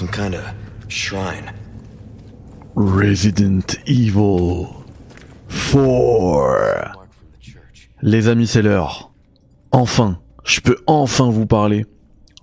Some kind of shrine. Resident Evil 4. Les amis, c'est l'heure. Enfin, je peux enfin vous parler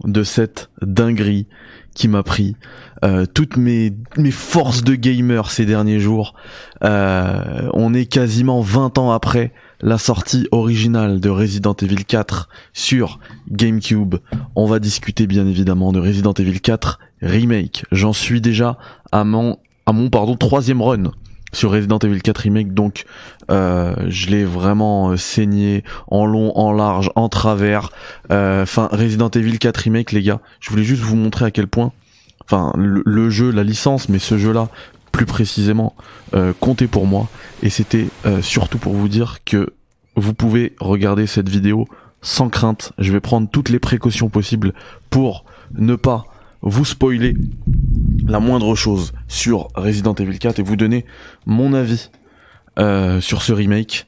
de cette dinguerie qui m'a pris euh, toutes mes, forces de gamer ces derniers jours. Euh, on est quasiment 20 ans après la sortie originale de Resident Evil 4 sur GameCube. On va discuter bien évidemment de Resident Evil 4 Remake. J'en suis déjà à mon, à mon pardon, troisième run sur Resident Evil 4 Remake donc euh, je l'ai vraiment euh, saigné en long, en large, en travers. Euh, enfin Resident Evil 4 Remake les gars, je voulais juste vous montrer à quel point enfin le, jeu, la licence, mais ce jeu-là plus précisément euh, comptait pour moi et c'était surtout pour vous dire que vous pouvez regarder cette vidéo sans crainte. Je vais prendre toutes les précautions possibles pour ne pas vous spoiler la moindre chose sur Resident Evil 4 et vous donner mon avis euh, sur ce remake.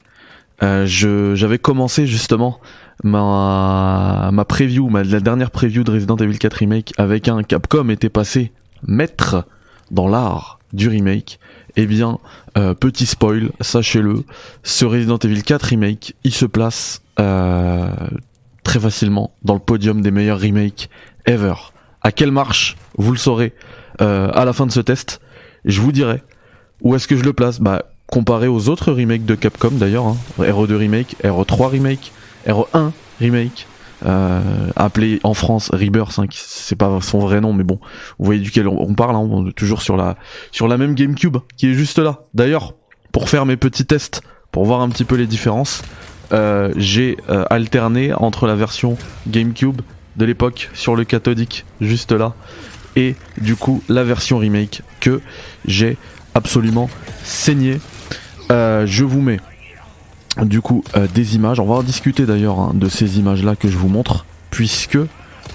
Euh, j'avais commencé justement ma ma preview, ma la dernière preview de Resident Evil 4 remake avec un Capcom était passé maître dans l'art du remake. Eh bien, euh, petit spoil, sachez-le, ce Resident Evil 4 remake, il se place euh, très facilement dans le podium des meilleurs remakes ever. À quelle marche Vous le saurez euh, à la fin de ce test. Je vous dirai où est-ce que je le place. Bah, comparé aux autres remakes de Capcom d'ailleurs, hein. RE2 remake, RE3 remake, RE1 remake, appelé en France Rebirth, hein, c'est pas son vrai nom, mais bon, vous voyez duquel on, parle, hein, on est toujours sur la sur la même GameCube qui est juste là. D'ailleurs, pour faire mes petits tests, pour voir un petit peu les différences, euh, j'ai euh, alterné entre la version GameCube de l'époque sur le cathodique juste là et du coup la version remake que j'ai absolument saigné. Euh, je vous mets du coup euh, des images. On va en discuter d'ailleurs hein, de ces images là que je vous montre puisque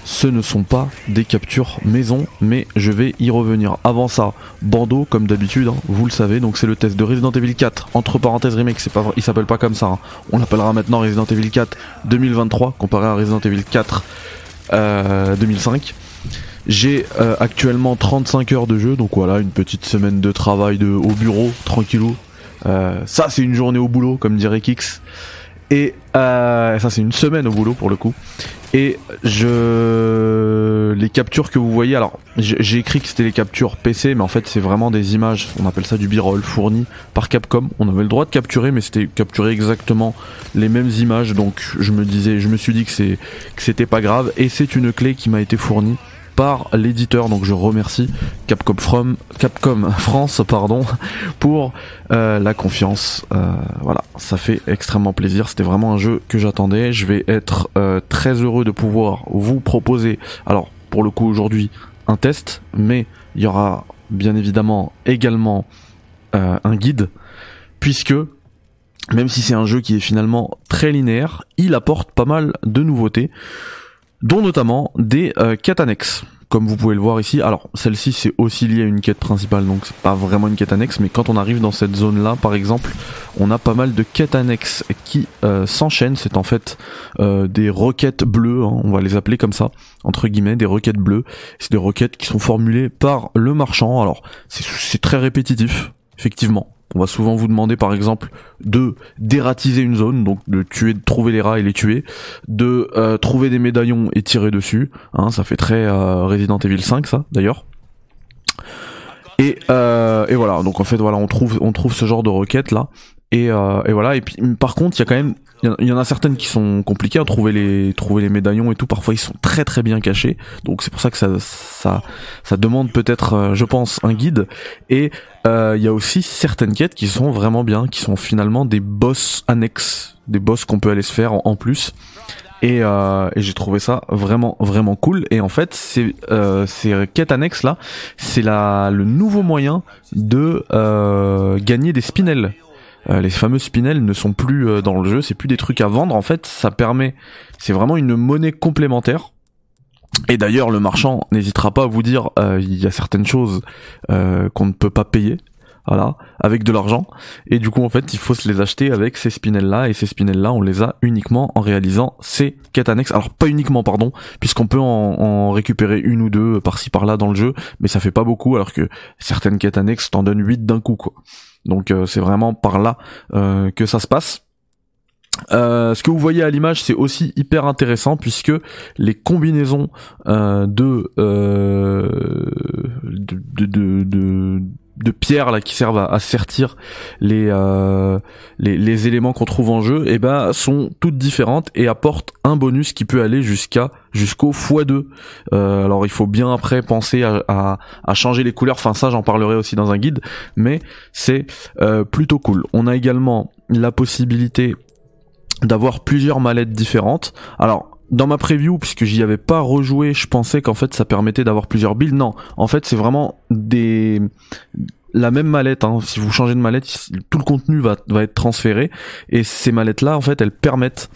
ce ne sont pas des captures maison, mais je vais y revenir. Avant ça, bandeau comme d'habitude, hein, vous le savez, donc c'est le test de Resident Evil 4, entre parenthèses remake, c'est pas il s'appelle pas comme ça, hein. on l'appellera maintenant Resident Evil 4 2023 comparé à Resident Evil 4 2005. Euh, J'ai euh, actuellement 35 heures de jeu, donc voilà, une petite semaine de travail de, au bureau, tranquillou. Euh, ça, c'est une journée au boulot, comme dirait Kix. Et ça, c'est une semaine au boulot pour le coup. Et je les captures que vous voyez, alors j'ai écrit que c'était les captures PC, mais en fait c'est vraiment des images, on appelle ça du b-roll fourni par Capcom. On avait le droit de capturer, mais c'était capturer exactement les mêmes images, donc je me disais, je me suis dit que c'était pas grave. Et c'est une clé qui m'a été fournie par l'éditeur. Donc je remercie Capcom, France pardon, pour euh, la confiance. Euh, voilà, ça fait extrêmement plaisir. C'était vraiment un jeu que j'attendais. Je vais être euh, très heureux de pouvoir vous proposer, alors pour le coup aujourd'hui, un test, mais il y aura bien évidemment également un guide, puisque même si c'est un jeu qui est finalement très linéaire, il apporte pas mal de nouveautés dont notamment des euh, quêtes annexes. Comme vous pouvez le voir ici, alors celle-ci c'est aussi lié à une quête principale, donc c'est pas vraiment une quête annexe, mais quand on arrive dans cette zone-là, par exemple, on a pas mal de quêtes annexes qui euh, s'enchaînent. C'est en fait euh, des requêtes bleues, hein, on va les appeler comme ça, entre guillemets, des requêtes bleues. C'est des requêtes qui sont formulées par le marchand. Alors c'est très répétitif, effectivement. On va souvent vous demander par exemple de dératiser une zone, donc de tuer, de trouver les rats et les tuer, de euh, trouver des médaillons et tirer dessus. Hein, ça fait très euh, Resident Evil 5 ça d'ailleurs. Et, euh, et voilà, donc en fait voilà, on trouve on trouve ce genre de requêtes là. Et, et voilà, et puis par contre il y a quand même il y, en a certaines qui sont compliquées à trouver les trouver les médaillons et tout. Parfois ils sont très très bien cachés. Donc c'est pour ça que ça ça ça demande peut-être, euh, je pense, un guide. Et euh, il y a aussi certaines quêtes qui sont vraiment bien, qui sont finalement des boss annexes, des boss qu'on peut aller se faire en, plus. Et, euh, et j'ai trouvé ça vraiment vraiment cool et en fait c'est euh, ces quêtes annexes là c'est la le nouveau moyen de euh, gagner des spinels euh, les fameux spinels ne sont plus euh, dans le jeu, c'est plus des trucs à vendre en fait, ça permet, c'est vraiment une monnaie complémentaire. Et d'ailleurs, le marchand n'hésitera pas à vous dire, euh, il y a certaines choses qu'on ne peut pas payer. Voilà, avec de l'argent. Et du coup, en fait, il faut se les acheter avec ces spinels-là. Et ces spinels-là, on les a uniquement en réalisant ces quêtes annexes. Alors, pas uniquement, pardon, puisqu'on peut en, en, récupérer une ou deux par-ci par-là dans le jeu, mais ça fait pas beaucoup, alors que certaines quêtes annexes t'en donnent 8 d'un coup, quoi. Donc, euh, c'est vraiment par là euh, que ça se passe. Euh, ce que vous voyez à l'image, c'est aussi hyper intéressant puisque les combinaisons euh, de, euh, de, de, de, de, pierres là qui servent à, sertir les, les, les éléments qu'on trouve en jeu, et eh ben sont toutes différentes et apportent un bonus qui peut aller jusqu'à jusqu'au x2. alors il faut bien après penser à, à, à changer les couleurs. Enfin ça, j'en parlerai aussi dans un guide, mais c'est plutôt cool. On a également la possibilité d'avoir plusieurs mallettes différentes. Alors dans ma preview, puisque j'y avais pas rejoué, je pensais qu'en fait ça permettait d'avoir plusieurs builds. Non, en fait c'est vraiment des la même mallette. Hein. Si vous changez de mallette, tout le contenu va, être transféré. Et ces mallettes-là, en fait, elles permettent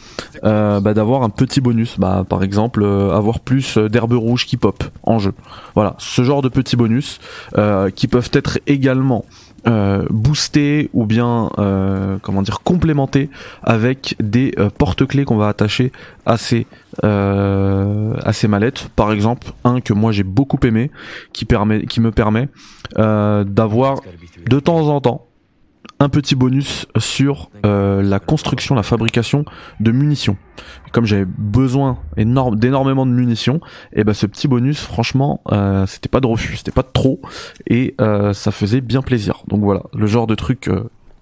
euh, bah, d'avoir un petit bonus. Bah, par exemple, euh, avoir plus d'herbes rouges qui pop en jeu. Voilà, ce genre de petits bonus euh, qui peuvent être également euh, booster ou bien euh, comment dire complémenter avec des euh, porte-clés qu'on va attacher à ces à ces mallettes. Par exemple un que moi j'ai beaucoup aimé qui permet qui me permet d'avoir de temps en temps un petit bonus sur euh, la construction, la fabrication de munitions. Comme j'avais besoin d'énormément de munitions, et ben ce petit bonus, franchement, euh, c'était pas de refus, c'était pas de trop, et euh, ça faisait bien plaisir. Donc voilà, le genre de truc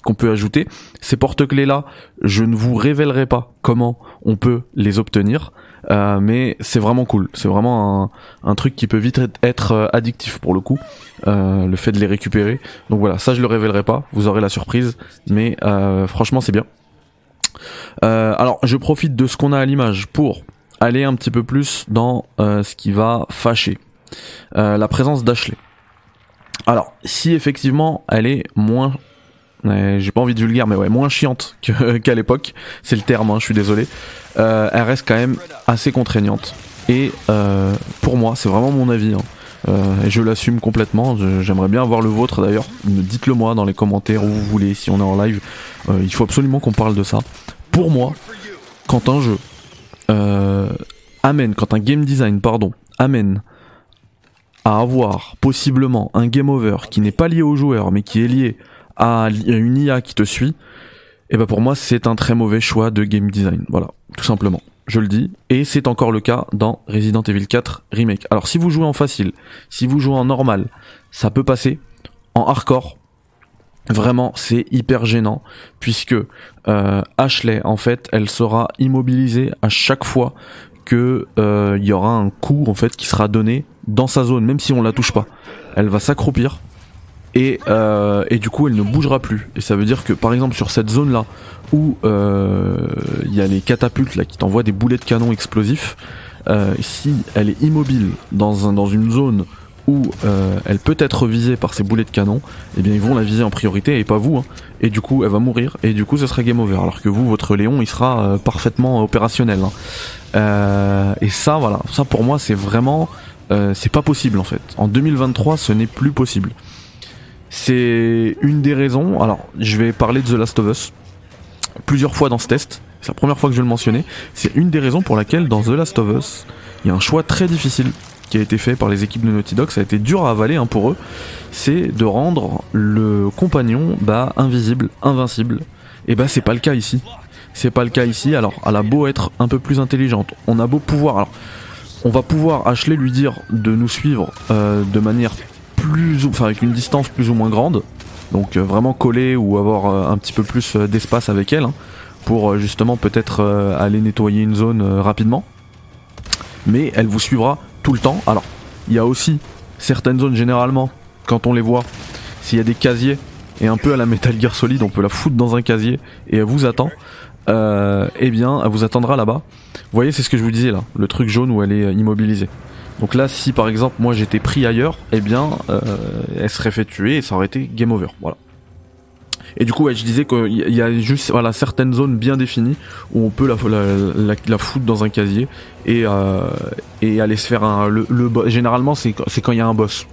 qu'on peut ajouter. Ces porte-clés là, je ne vous révélerai pas comment on peut les obtenir. Euh, mais c'est vraiment cool. C'est vraiment un, truc qui peut vite être euh, addictif pour le coup, euh, le fait de les récupérer. Donc voilà, ça je le révélerai pas, vous aurez la surprise, mais franchement c'est bien. alors je profite de ce qu'on a à l'image pour aller un petit peu plus dans ce qui va fâcher. la présence d'Ashley. Alors, si effectivement elle est moins j'ai pas envie de vulgaire, mais ouais, moins chiante qu'à l'époque. C'est le terme, hein, je suis désolé. Euh, elle reste quand même assez contraignante. Et euh, pour moi, c'est vraiment mon avis. Hein. Euh, et je l'assume complètement. J'aimerais bien avoir le vôtre d'ailleurs. Dites-le moi dans les commentaires où vous voulez, si on est en live. Euh, il faut absolument qu'on parle de ça. Pour moi, quand un jeu euh, amène, quand un game design, pardon, amène à avoir possiblement un game over qui n'est pas lié au joueur, mais qui est lié à une IA qui te suit, et ben pour moi c'est un très mauvais choix de game design. Voilà, tout simplement. Je le dis. Et c'est encore le cas dans Resident Evil 4 Remake. Alors si vous jouez en facile, si vous jouez en normal, ça peut passer. En hardcore, Vraiment, c'est hyper gênant puisque euh, Ashley, en fait, elle sera immobilisée à chaque fois que euh, il y aura un coup en fait qui sera donné dans sa zone, même si on la touche pas. Elle va s'accroupir et, euh, et du coup elle ne bougera plus. Et ça veut dire que par exemple sur cette zone là où euh, il y a les catapultes là qui t'envoient des boulets de canon explosifs, euh, si elle est immobile dans, un, dans une zone où euh, elle peut être visée par ces boulets de canon, eh bien ils vont la viser en priorité et pas vous. Hein. Et du coup elle va mourir et du coup ce sera game over. Alors que vous, votre Léon, il sera euh, parfaitement opérationnel. Hein. Euh, et ça, voilà, ça pour moi c'est vraiment, c'est pas possible en fait. En 2023, ce n'est plus possible. C'est une des raisons. Alors, je vais parler de The Last of Us plusieurs fois dans ce test. C'est la première fois que je vais le mentionner. C'est une des raisons pour laquelle dans The Last of Us, il y a un choix très difficile qui a été fait par les équipes de Naughty Dog. Ça a été dur à avaler hein, pour eux. C'est de rendre le compagnon bah, invisible, invincible. Et bah, c'est pas le cas ici. C'est pas le cas ici. Alors, elle a beau être un peu plus intelligente. On a beau pouvoir. Alors, on va pouvoir Ashley lui dire de nous suivre euh, de manière avec une distance plus ou moins grande, donc euh, vraiment coller ou avoir euh, un petit peu plus euh, d'espace avec elle, hein, pour justement peut-être aller nettoyer une zone rapidement. Mais elle vous suivra tout le temps. Alors, il y a aussi certaines zones généralement, quand on les voit, s'il y a des casiers, et un peu à la Metal Gear Solid, on peut la foutre dans un casier et elle vous attend. Euh, eh bien, elle vous attendra là-bas. Vous voyez, c'est ce que je vous disais là, le truc jaune où elle est immobilisée. Donc là, si par exemple moi j'étais pris ailleurs, eh bien, euh, elle serait fait tuer et ça aurait été game over. Voilà. Et du coup, ouais, je disais qu'il y a juste voilà certaines zones bien définies où on peut la, la, foutre dans un casier et euh, et aller se faire un le, le généralement c'est quand il y a un boss,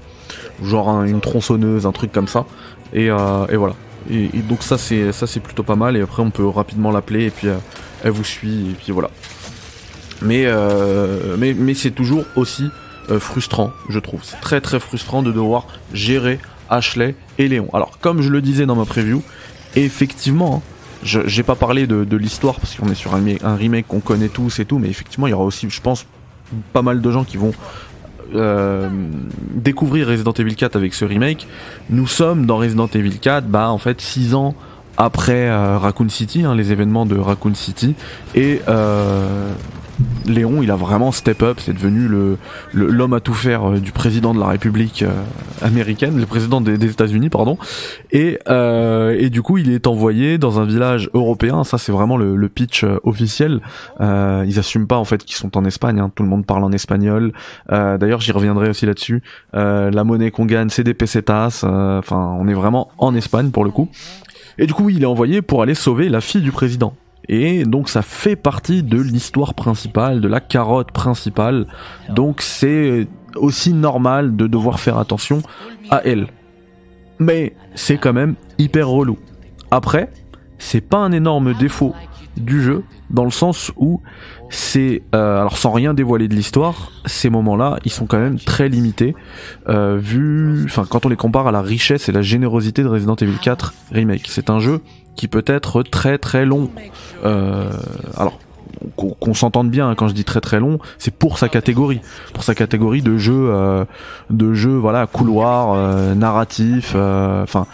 genre une tronçonneuse, un truc comme ça. Et, et voilà. Et, donc ça c'est ça c'est plutôt pas mal et après on peut rapidement l'appeler et puis elle vous suit et puis voilà. Mais mais mais c'est toujours aussi frustrant, je trouve. C'est très très frustrant de devoir gérer Ashley et Léon. Alors comme je le disais dans ma preview, effectivement, hein, j'ai pas parlé de, l'histoire parce qu'on est sur un, remake qu'on connaît tous et tout, mais effectivement il y aura aussi, je pense, pas mal de gens qui vont euh, découvrir Resident Evil 4 avec ce remake. Nous sommes dans Resident Evil 4, bah en fait 6 ans après euh, Raccoon City, hein, les événements de Raccoon City, et euh, Léon, il a vraiment step up, c'est devenu le l'homme à tout faire euh, du président de la République euh, américaine, le président des, États-Unis, pardon. Et euh, et du coup, il est envoyé dans un village européen. Ça, c'est vraiment le, pitch officiel. ils assument pas en fait qu'ils sont en Espagne. Hein. Tout le monde parle en espagnol. D'ailleurs, j'y reviendrai aussi là-dessus. la monnaie qu'on gagne, c'est des pesetas. Enfin, on est vraiment en Espagne pour le coup. Et du coup, il est envoyé pour aller sauver la fille du président. Et donc ça fait partie de l'histoire principale, de la carotte principale. Donc c'est aussi normal de devoir faire attention à elle. Mais c'est quand même hyper relou. Après, c'est pas un énorme défaut du jeu dans le sens où c'est euh, alors sans rien dévoiler de l'histoire ces moments-là ils sont quand même très limités euh, vu enfin quand on les compare à la richesse et la générosité de Resident Evil 4 remake c'est un jeu qui peut être très très long. Euh, alors qu'on s'entende bien hein, quand je dis très très long, c'est pour sa catégorie, pour sa catégorie de jeu, de jeu voilà couloir, narratif. Enfin,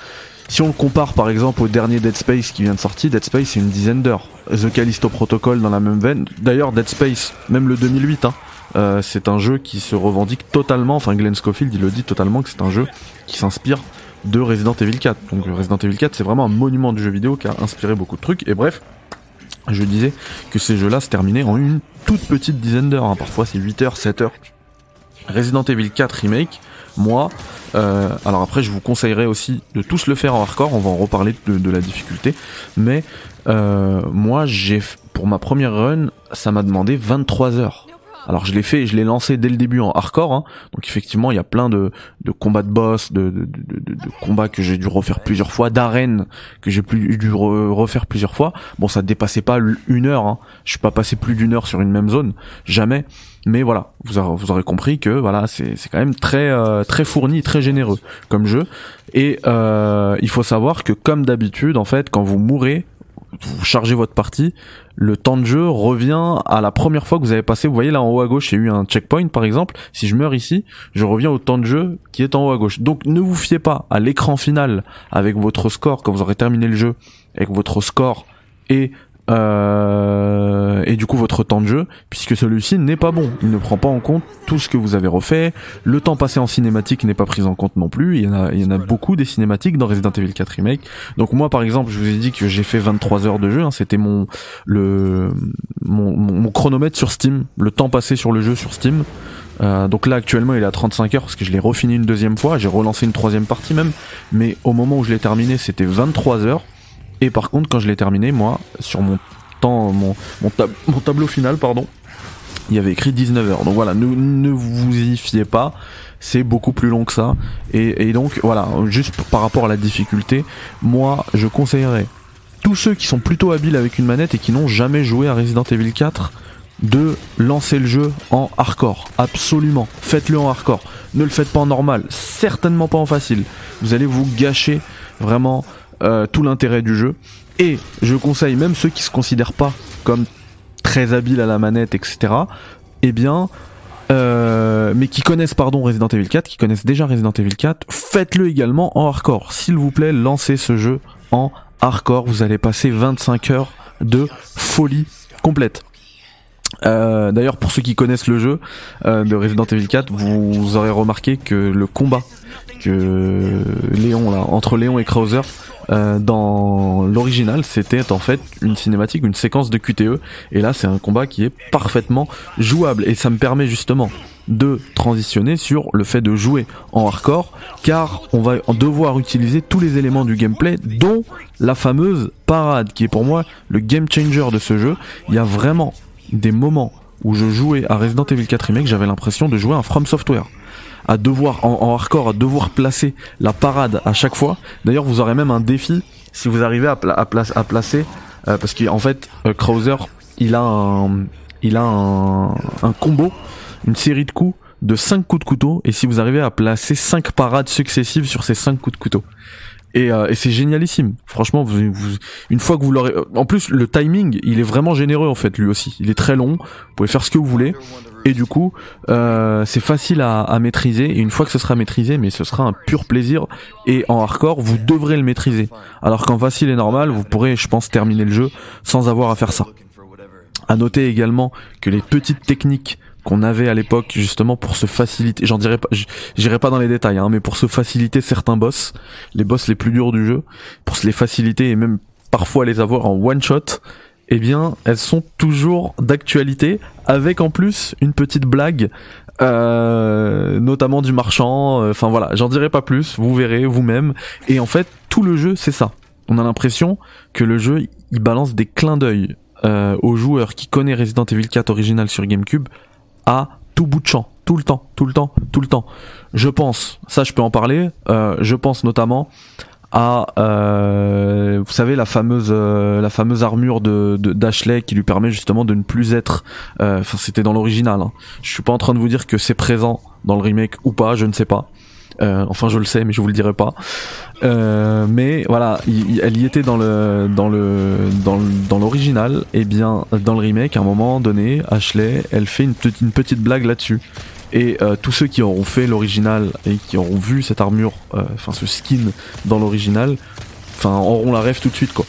si on le compare par exemple au dernier Dead Space qui vient de sortir, Dead Space c'est une dizaine d'heures. The Callisto Protocol dans la même veine. D'ailleurs Dead Space, même le 2008, hein, euh, c'est un jeu qui se revendique totalement. Enfin Glenn Schofield il le dit totalement que c'est un jeu qui s'inspire de Resident Evil 4. Donc Resident Evil 4 c'est vraiment un monument du jeu vidéo qui a inspiré beaucoup de trucs. Et bref, je disais que ces jeux-là se terminaient en une toute petite dizaine d'heures. Hein. Parfois c'est 8 heures, 7 heures. Resident Evil 4 Remake, moi, euh, alors après je vous conseillerais aussi de tous le faire en hardcore, on va en reparler de, la difficulté, mais euh, moi j'ai pour ma première run, ça m'a demandé 23 heures. Alors je l'ai fait, je l'ai lancé dès le début en hardcore, hein. donc effectivement il y a plein de, combats de boss, de, combats que j'ai dû refaire plusieurs fois, d'arènes que j'ai plus dû refaire plusieurs fois. Bon ça dépassait pas une heure, hein. je suis pas passé plus d'une heure sur une même zone, jamais. Mais voilà, vous, aurez, compris que voilà c'est quand même très euh, très fourni, très généreux comme jeu. Et euh, il faut savoir que comme d'habitude en fait quand vous mourrez vous chargez votre partie, le temps de jeu revient à la première fois que vous avez passé. Vous voyez là en haut à gauche, il y a eu un checkpoint par exemple. Si je meurs ici, je reviens au temps de jeu qui est en haut à gauche. Donc ne vous fiez pas à l'écran final avec votre score quand vous aurez terminé le jeu, avec votre score et euh, et du coup votre temps de jeu, puisque celui-ci n'est pas bon. Il ne prend pas en compte tout ce que vous avez refait. Le temps passé en cinématique n'est pas pris en compte non plus. Il y en a, il y en a beaucoup des cinématiques dans Resident Evil 4 Remake. Donc moi par exemple, je vous ai dit que j'ai fait 23 heures de jeu. Hein. C'était mon le mon, chronomètre sur Steam, le temps passé sur le jeu sur Steam. Euh, donc là actuellement il est à 35 heures parce que je l'ai refini une deuxième fois, j'ai relancé une troisième partie même, mais au moment où je l'ai terminé c'était 23 heures. Et par contre, quand je l'ai terminé, moi, sur mon temps, mon, tableau final, pardon, il y avait écrit 19 heures. Donc voilà, ne, vous y fiez pas. C'est beaucoup plus long que ça. Et donc voilà, juste par rapport à la difficulté, moi, je conseillerais tous ceux qui sont plutôt habiles avec une manette et qui n'ont jamais joué à Resident Evil 4 de lancer le jeu en hardcore. Absolument. Faites-le en hardcore. Ne le faites pas en normal. Certainement pas en facile. Vous allez vous gâcher vraiment euh, tout l'intérêt du jeu. Et je conseille même ceux qui se considèrent pas comme très habiles à la manette, etc. Eh bien, euh, mais qui connaissent pardon Resident Evil 4, qui connaissent déjà Resident Evil 4, faites-le également en hardcore. S'il vous plaît, lancez ce jeu en hardcore. Vous allez passer 25 heures de folie complète. Euh, D'ailleurs, pour ceux qui connaissent le jeu de Resident Evil 4, vous aurez remarqué que le combat que Léon là, entre Léon et Krauser, euh, dans l'original, c'était en fait une cinématique, une séquence de QTE, et là c'est un combat qui est parfaitement jouable, et ça me permet justement de transitionner sur le fait de jouer en hardcore, car on va devoir utiliser tous les éléments du gameplay, dont la fameuse parade, qui est pour moi le game changer de ce jeu. Il y a vraiment des moments où je jouais à Resident Evil 4 Remake, j'avais l'impression de jouer à From Software à devoir en, hardcore à devoir placer la parade à chaque fois. D'ailleurs, vous aurez même un défi si vous arrivez à, placer euh, parce qu'en fait euh, Krauser il a un combo, une série de coups de 5 coups de couteau et si vous arrivez à placer 5 parades successives sur ces 5 coups de couteau. Et, euh, c'est génialissime. Franchement, une fois que vous l'aurez... En plus, le timing, il est vraiment généreux en fait, lui aussi. Il est très long, vous pouvez faire ce que vous voulez. Et du coup, euh, c'est facile à, maîtriser. Et une fois que ce sera maîtrisé, mais ce sera un pur plaisir. Et en hardcore, vous devrez le maîtriser. Alors qu'en facile et normal, vous pourrez, je pense, terminer le jeu sans avoir à faire ça. À noter également que les petites techniques qu'on avait à l'époque justement pour se faciliter, j'en dirais pas, j'irai pas dans les détails, hein, mais pour se faciliter certains boss, les boss les plus durs du jeu, pour se les faciliter et même parfois les avoir en one shot, eh bien elles sont toujours d'actualité, avec en plus une petite blague, euh, notamment du marchand, euh, enfin voilà, j'en dirai pas plus, vous verrez vous-même, et en fait tout le jeu c'est ça. On a l'impression que le jeu il balance des clins d'œil euh, aux joueurs qui connaissent Resident Evil 4 original sur GameCube à tout bout de champ, tout le temps, tout le temps, tout le temps. Je pense, ça je peux en parler, euh, je pense notamment à euh, vous savez la fameuse euh, la fameuse armure de d'Ashley qui lui permet justement de ne plus être euh, enfin c'était dans l'original hein. je suis pas en train de vous dire que c'est présent dans le remake ou pas je ne sais pas euh, enfin, je le sais, mais je vous le dirai pas. Mais voilà, elle y était dans le dans le dans dans l'original. Et bien, dans le remake, à un moment donné, Ashley, elle fait une petite blague là-dessus. Et euh, tous ceux qui auront fait l'original et qui auront vu cette armure, enfin ce skin dans l'original, enfin auront la rêve tout de suite quoi.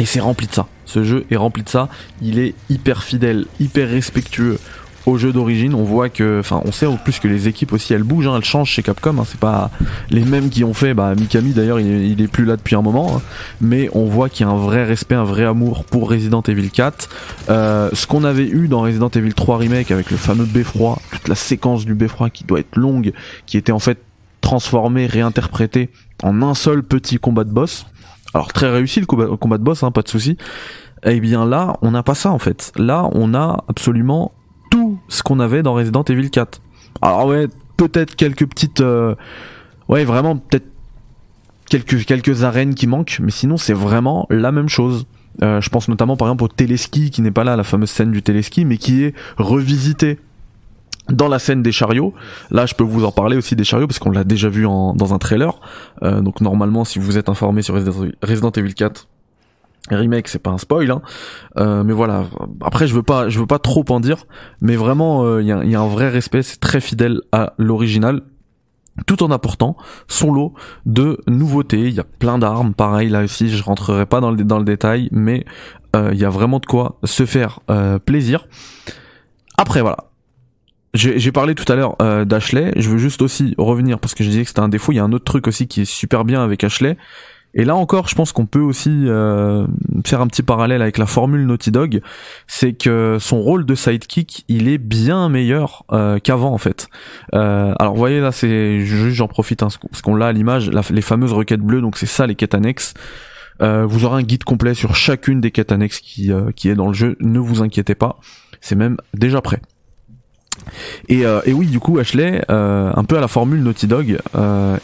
Et c'est rempli de ça. Ce jeu est rempli de ça. Il est hyper fidèle, hyper respectueux au jeu d'origine. On voit que, enfin, on sait en plus que les équipes aussi elles bougent, hein, elles changent chez Capcom. Hein, c'est pas les mêmes qui ont fait. Bah, Mikami d'ailleurs, il, est plus là depuis un moment, hein. mais on voit qu'il y a un vrai respect, un vrai amour pour Resident Evil 4. Euh, ce qu'on avait eu dans Resident Evil 3 remake avec le fameux beffroi, toute la séquence du beffroi qui doit être longue, qui était en fait transformée, réinterprétée en un seul petit combat de boss. Alors très réussi le combat, de boss, hein, pas de souci. Eh bien là, on n'a pas ça en fait. Là, on a absolument ce qu'on avait dans Resident Evil 4. Alors ouais, peut-être quelques petites... Euh, ouais, vraiment peut-être quelques, quelques arènes qui manquent, mais sinon c'est vraiment la même chose. Euh, je pense notamment par exemple au téléski qui n'est pas là, la fameuse scène du téléski, mais qui est revisité dans la scène des chariots. Là, je peux vous en parler aussi des chariots parce qu'on l'a déjà vu dans un trailer. Euh, donc normalement, si vous êtes informé sur Resident Evil 4, remake c'est pas un spoil hein. Euh, mais voilà. Après je veux pas je veux pas trop en dire mais vraiment il euh, y, a, un vrai respect c'est très fidèle à l'original tout en apportant son lot de nouveautés. Il y a plein d'armes pareil là aussi je rentrerai pas dans le, détail mais euh, il y a vraiment de quoi se faire plaisir. Après voilà. J'ai parlé tout à l'heure d'Ashley, je veux juste aussi revenir parce que je disais que c'était un défaut, il y a un autre truc aussi qui est super bien avec Ashley, et là encore, je pense qu'on peut aussi euh, faire un petit parallèle avec la formule Naughty Dog, c'est que son rôle de sidekick, il est bien meilleur euh, qu'avant en fait. Euh, alors vous voyez là, c'est juste j'en profite hein, parce qu'on l'a à l'image, les fameuses requêtes bleues, donc c'est ça les quêtes annexes. vous aurez un guide complet sur chacune des quêtes annexes qui, qui est dans le jeu. Ne vous inquiétez pas, c'est même déjà prêt. Et, et oui, du coup, Ashley, un peu à la formule Naughty Dog,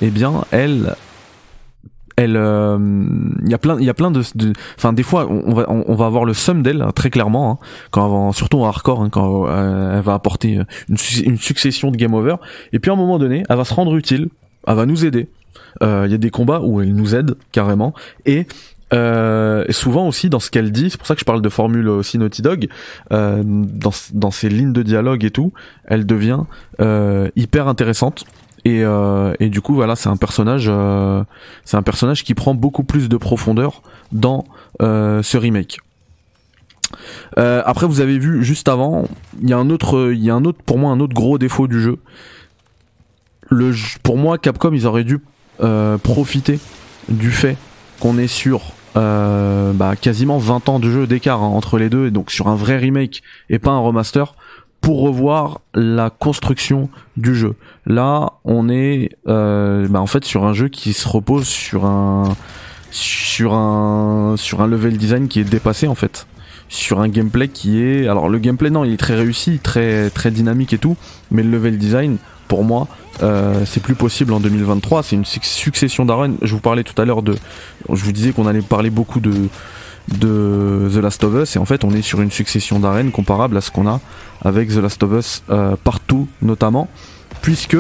eh bien, elle, elle euh, il y a plein il y a plein de enfin des fois on va on, va avoir le sum d'elle hein, très clairement hein, quand surtout en hardcore hein, quand euh, elle va apporter une, une, succession de game over. Et puis à un moment donné elle va se rendre utile elle va nous aider. Euh, il y a des combats où elle nous aide carrément. Et euh, souvent aussi dans ce qu'elle dit, c'est pour ça que je parle de formule aussi Naughty Dog, euh, dans, dans ses lignes de dialogue et tout, elle devient euh, hyper intéressante et, euh, et du coup voilà c'est un personnage euh, c'est un personnage qui prend beaucoup plus de profondeur dans euh, ce remake. Après vous avez vu juste avant il y a un autre il y a un autre pour moi un autre gros défaut du jeu. Le pour moi Capcom ils auraient dû profiter du fait qu'on est sur bah, quasiment 20 ans de jeu d'écart hein, entre les deux et donc sur un vrai remake et pas un remaster pour revoir la construction du jeu. Là, on est euh, bah en fait sur un jeu qui se repose sur un sur un sur un level design qui est dépassé en fait, sur un gameplay qui est alors le gameplay non, il est très réussi, très très dynamique et tout, mais le level design pour moi, euh, c'est plus possible en 2023. C'est une succession d'arènes. Je vous parlais tout à l'heure de, je vous disais qu'on allait parler beaucoup de de The Last of Us et en fait on est sur une succession d'arènes comparable à ce qu'on a avec The Last of Us euh, partout notamment puisque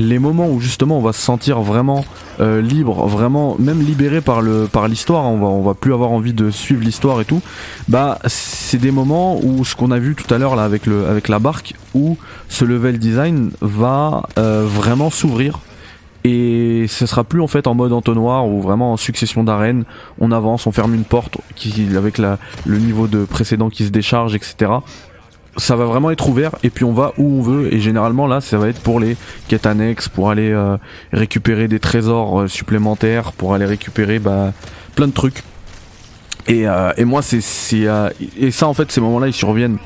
les moments où justement on va se sentir vraiment euh, libre, vraiment même libéré par le par l'histoire, on va on va plus avoir envie de suivre l'histoire et tout. Bah c'est des moments où ce qu'on a vu tout à l'heure là avec le avec la barque où ce level design va euh, vraiment s'ouvrir et ce sera plus en fait en mode entonnoir ou vraiment en succession d'arènes, on avance, on ferme une porte avec le niveau de précédent qui se décharge, etc ça va vraiment être ouvert et puis on va où on veut. Et généralement là ça va être pour les quêtes annexes pour aller euh, récupérer des trésors euh, supplémentaires pour aller récupérer bah, plein de trucs. Et, euh, et moi c'est c'est et ça en fait ces moments là ils surviennent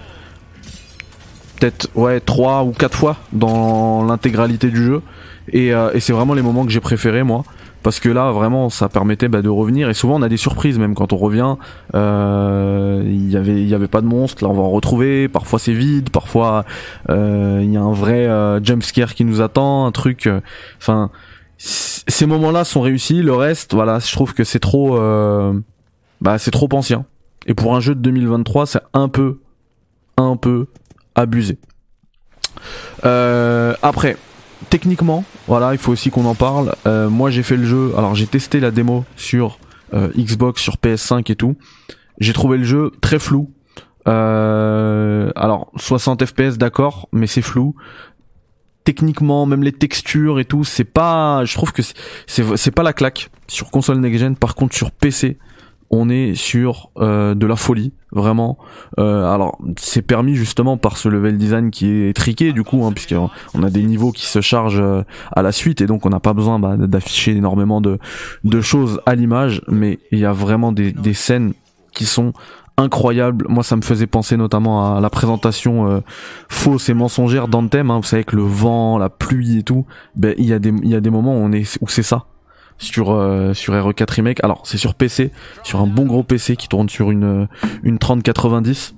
peut-être ouais trois ou quatre fois dans l'intégralité du jeu et, et c'est vraiment les moments que j'ai préférés moi. Parce que là vraiment ça permettait bah, de revenir. Et souvent on a des surprises même quand on revient. Euh, il y avait il y avait pas de monstre là on va en retrouver. Parfois c'est vide. Parfois euh, il y a un vrai euh, jump scare qui nous attend. Un truc enfin ces moments là sont réussis. Le reste voilà je trouve que c'est trop bah c'est trop ancien. Et pour un jeu de 2023 c'est un peu un peu abusé. Après techniquement, voilà, il faut aussi qu'on en parle. Euh, moi, j'ai fait le jeu. Alors, j'ai testé la démo sur euh, Xbox, sur PS5 et tout. J'ai trouvé le jeu très flou. Euh, alors, 60 FPS, d'accord, mais c'est flou. Techniquement, même les textures et tout, c'est pas. Je trouve que c'est pas la claque sur console next gen. Par contre, sur PC, on est sur euh, de la folie vraiment. Euh, alors c'est permis justement par ce level design qui est triqué du coup hein, puisqu'on a des niveaux qui se chargent euh, à la suite et donc on n'a pas besoin bah, d'afficher énormément de, choses à l'image mais il y a vraiment des, des scènes qui sont incroyables. Moi ça me faisait penser notamment à la présentation fausse et mensongère d'Anthem hein, vous savez que le vent la pluie et tout ben il y a des il y a des moments où on est où c'est ça sur euh, sur RE4 Remake. Alors c'est sur PC, sur un bon gros PC qui tourne sur une une 3090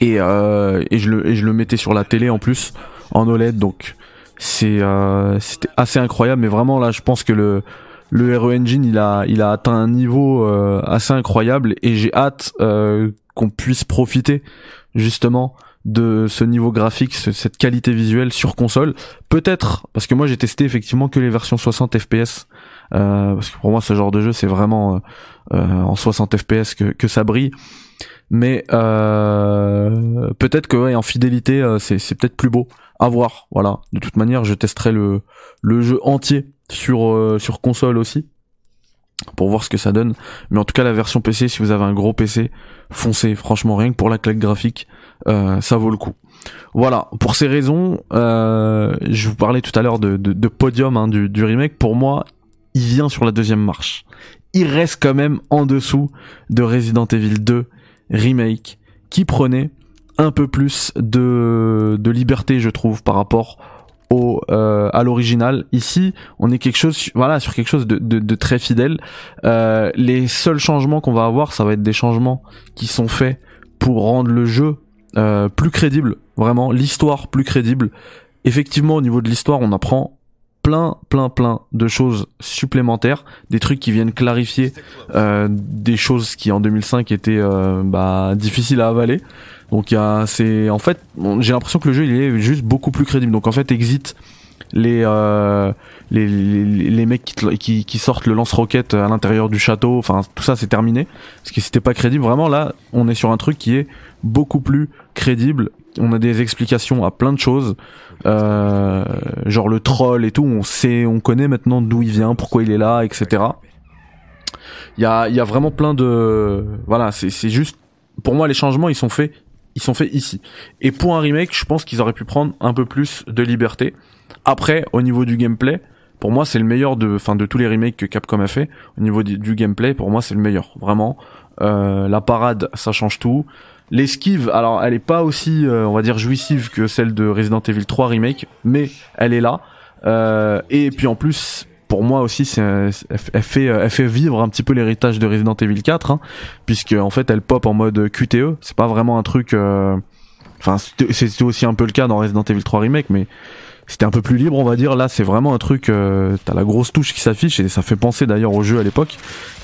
et euh, et je le et je le mettais sur la télé en plus en OLED donc c'est euh, c'était assez incroyable. Mais vraiment là je pense que le le RE Engine il a il a atteint un niveau euh, assez incroyable. Et j'ai hâte euh, qu'on puisse profiter justement de ce niveau graphique, cette qualité visuelle sur console. Peut-être, parce que moi j'ai testé effectivement que les versions 60 FPS euh, parce que pour moi ce genre de jeu c'est vraiment euh, euh, en 60 fps que, que ça brille. Mais peut-être que ouais, en fidélité c'est, c'est peut-être plus beau à voir. Voilà. De toute manière je testerai le, le jeu entier sur, sur console aussi pour voir ce que ça donne mais en tout cas la version PC si vous avez un gros PC foncez franchement rien que pour la claque graphique ça vaut le coup voilà, pour ces raisons, euh, je vous parlais tout à l'heure de, podium hein, du, du remake. Pour moi, il vient sur la deuxième marche. Il reste quand même en dessous de Resident Evil 2 Remake, qui prenait un peu plus de, de liberté, je trouve, par rapport au euh, à l'original. Ici, on est quelque chose, voilà, sur quelque chose de, de, très fidèle. Euh, les seuls changements qu'on va avoir, ça va être des changements qui sont faits pour rendre le jeu euh, plus crédible, vraiment l'histoire plus crédible. Effectivement, au niveau de l'histoire, on apprend plein, plein, plein de choses supplémentaires, des trucs qui viennent clarifier euh, des choses qui en 2005 étaient euh, bah, difficiles à avaler. Donc c'est, en fait, j'ai l'impression que le jeu il est juste beaucoup plus crédible. Donc en fait, exit les euh, les, les, les, mecs qui, qui, qui, sortent le lance-roquette à l'intérieur du château, enfin tout ça c'est terminé. Parce que c'était pas crédible. Vraiment là, on est sur un truc qui est beaucoup plus crédible on a des explications à plein de choses, euh, genre le troll et tout. On sait, on connaît maintenant d'où il vient, pourquoi il est là, etc. Il y a, y a vraiment plein de, voilà, c'est, c'est juste, pour moi les changements ils sont faits, ils sont faits ici. Et pour un remake, je pense qu'ils auraient pu prendre un peu plus de liberté. Après, au niveau du gameplay, pour moi c'est le meilleur de, enfin de tous les remakes que Capcom a fait. Au niveau du, gameplay, pour moi c'est le meilleur, vraiment. Euh, la parade, ça change tout. L'esquive, alors elle est pas aussi, euh, on va dire, jouissive que celle de Resident Evil 3 remake, mais elle est là. Euh, et puis en plus, pour moi aussi, c'est, elle fait, elle fait vivre un petit peu l'héritage de Resident Evil 4, hein, puisque en fait, elle pop en mode QTE. C'est pas vraiment un truc. Euh, enfin, c'était aussi un peu le cas dans Resident Evil 3 remake, mais c'était un peu plus libre on va dire. Là c'est vraiment un truc euh, t'as la grosse touche qui s'affiche et ça fait penser d'ailleurs au jeu à l'époque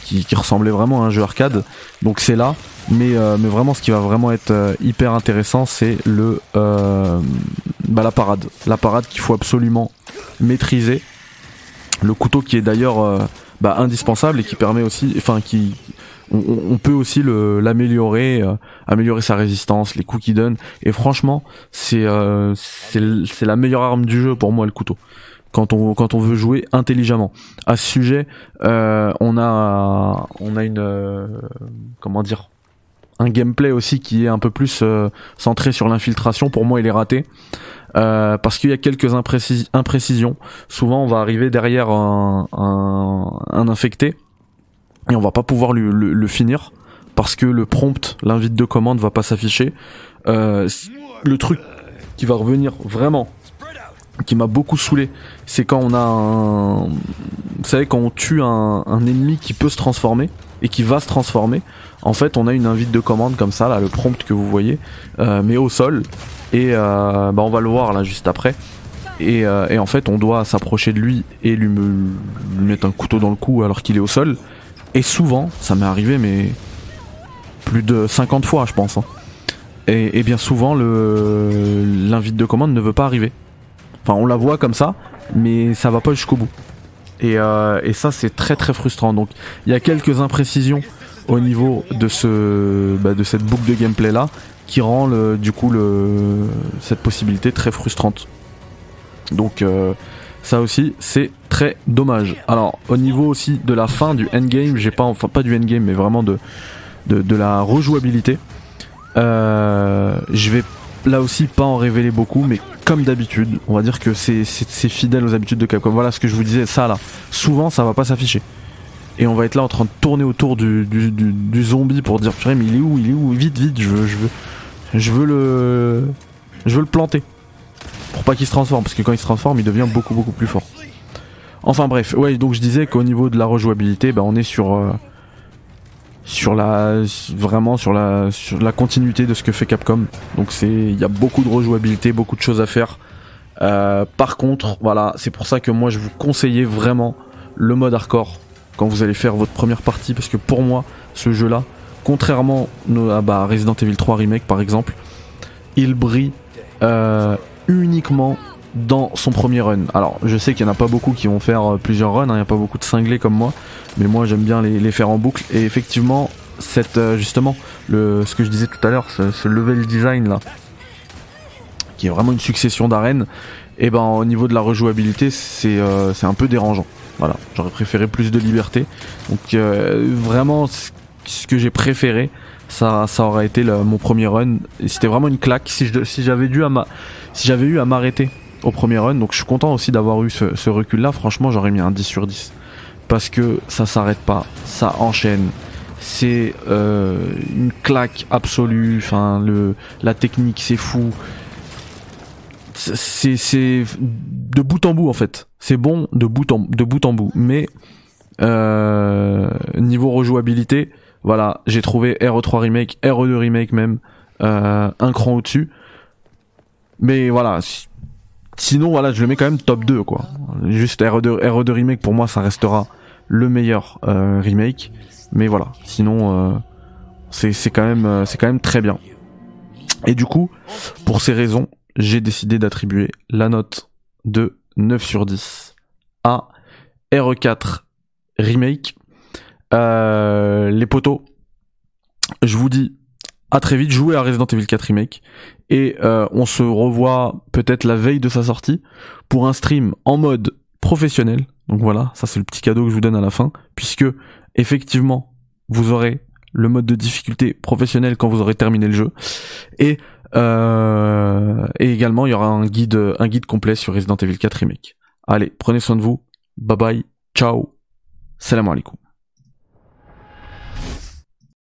qui, ressemblait vraiment à un jeu arcade. Donc c'est là. Mais euh, vraiment ce qui va vraiment être euh, hyper intéressant c'est le bah, la parade. La parade qu'il faut absolument maîtriser. Le couteau qui est d'ailleurs bah, indispensable et qui permet aussi enfin qui on, peut aussi l'améliorer, euh, améliorer sa résistance, les coups qu'il donne. Et franchement, c'est euh, c'est la meilleure arme du jeu pour moi le couteau. Quand on quand on veut jouer intelligemment. À ce sujet, euh, on a on a une comment dire un gameplay aussi qui est un peu plus centré sur l'infiltration. Pour moi, il est raté. parce qu'il y a quelques imprécisions. Souvent, on va arriver derrière un, un infecté et on va pas pouvoir le, finir parce que le prompt, l'invite de commande va pas s'afficher. Euh, le truc qui va revenir vraiment, qui m'a beaucoup saoulé, c'est quand on a un, vous savez quand on tue un, ennemi qui peut se transformer et qui va se transformer. En fait, on a une invite de commande comme ça, là, le prompt que vous voyez, euh, mais au sol. Et euh, bah on va le voir là juste après. Et, euh, et en fait, on doit s'approcher de lui et lui, me, lui mettre un couteau dans le cou alors qu'il est au sol. Et souvent, ça m'est arrivé, mais plus de 50 fois, je pense. Hein. Et, bien souvent, l'invite de commande ne veut pas arriver. Enfin, on la voit comme ça, mais ça va pas jusqu'au bout. Et, euh, ça, c'est très très frustrant. Donc, il y a quelques imprécisions au niveau de ce, bah, de cette boucle de gameplay là, qui rend le, du coup le, cette possibilité très frustrante. Donc, euh, ça aussi, c'est très dommage. Alors, au niveau aussi de la fin du endgame, j'ai pas, enfin pas du endgame, mais vraiment de, la rejouabilité. Euh, je vais là aussi pas en révéler beaucoup, mais comme d'habitude, on va dire que c'est fidèle aux habitudes de Capcom. Voilà ce que je vous disais, ça là. Souvent, ça va pas s'afficher. Et on va être là en train de tourner autour du, zombie pour dire, mais il est où, il est où, vite, vite, je veux, je veux, je veux le, je veux le planter pour pas qu'il se transforme, parce que quand il se transforme, il devient beaucoup beaucoup plus fort. Enfin bref, ouais, donc je disais qu'au niveau de la rejouabilité, bah, on est sur euh, sur la vraiment sur la sur la continuité de ce que fait Capcom. Donc c'est il y a beaucoup de rejouabilité, beaucoup de choses à faire. Euh, par contre, voilà, c'est pour ça que moi je vous conseillais vraiment le mode hardcore quand vous allez faire votre première partie, parce que pour moi, ce jeu-là, contrairement à bah, Resident Evil 3 remake par exemple, il brille euh, uniquement dans son premier run. Alors je sais qu'il n'y en a pas beaucoup qui vont faire euh, plusieurs runs, hein, il n'y a pas beaucoup de cinglés comme moi, mais moi j'aime bien les, faire en boucle. Et effectivement, cette, euh, justement, le, ce que je disais tout à l'heure, ce, level design là, qui est vraiment une succession d'arènes, et eh ben au niveau de la rejouabilité, c'est euh, c'est un peu dérangeant. Voilà, j'aurais préféré plus de liberté. Donc vraiment, ce que j'ai préféré, ça, ça aurait été mon premier run. C'était vraiment une claque. Si j'avais si dû à ma, si j'avais eu à m'arrêter au premier run, donc je suis content aussi d'avoir eu ce, recul là, franchement j'aurais mis un 10 sur 10. Parce que ça s'arrête pas, ça enchaîne. C'est euh, une claque absolue, enfin le, la technique c'est fou. C'est, c'est de bout en bout en fait. C'est bon de bout en, de bout en bout. Mais euh, niveau rejouabilité, voilà, j'ai trouvé RE3 Remake, RE2 Remake même, euh, un cran au-dessus. Mais voilà, sinon voilà, je le mets quand même top 2 quoi. Juste RE2, RE2 remake pour moi ça restera le meilleur euh, remake. Mais voilà, sinon euh, c'est quand même euh, c'est quand même très bien. Et du coup, pour ces raisons, j'ai décidé d'attribuer la note de 9 sur 10 à RE4 remake. les potos, je vous dis à très vite, jouez à Resident Evil 4 Remake et euh, on se revoit peut-être la veille de sa sortie pour un stream en mode professionnel. Donc voilà, ça c'est le petit cadeau que je vous donne à la fin puisque effectivement, vous aurez le mode de difficulté professionnel quand vous aurez terminé le jeu et euh, également il y aura un guide un guide complet sur Resident Evil 4 Remake. Allez, prenez soin de vous. Bye bye. Ciao. Salam alaikum.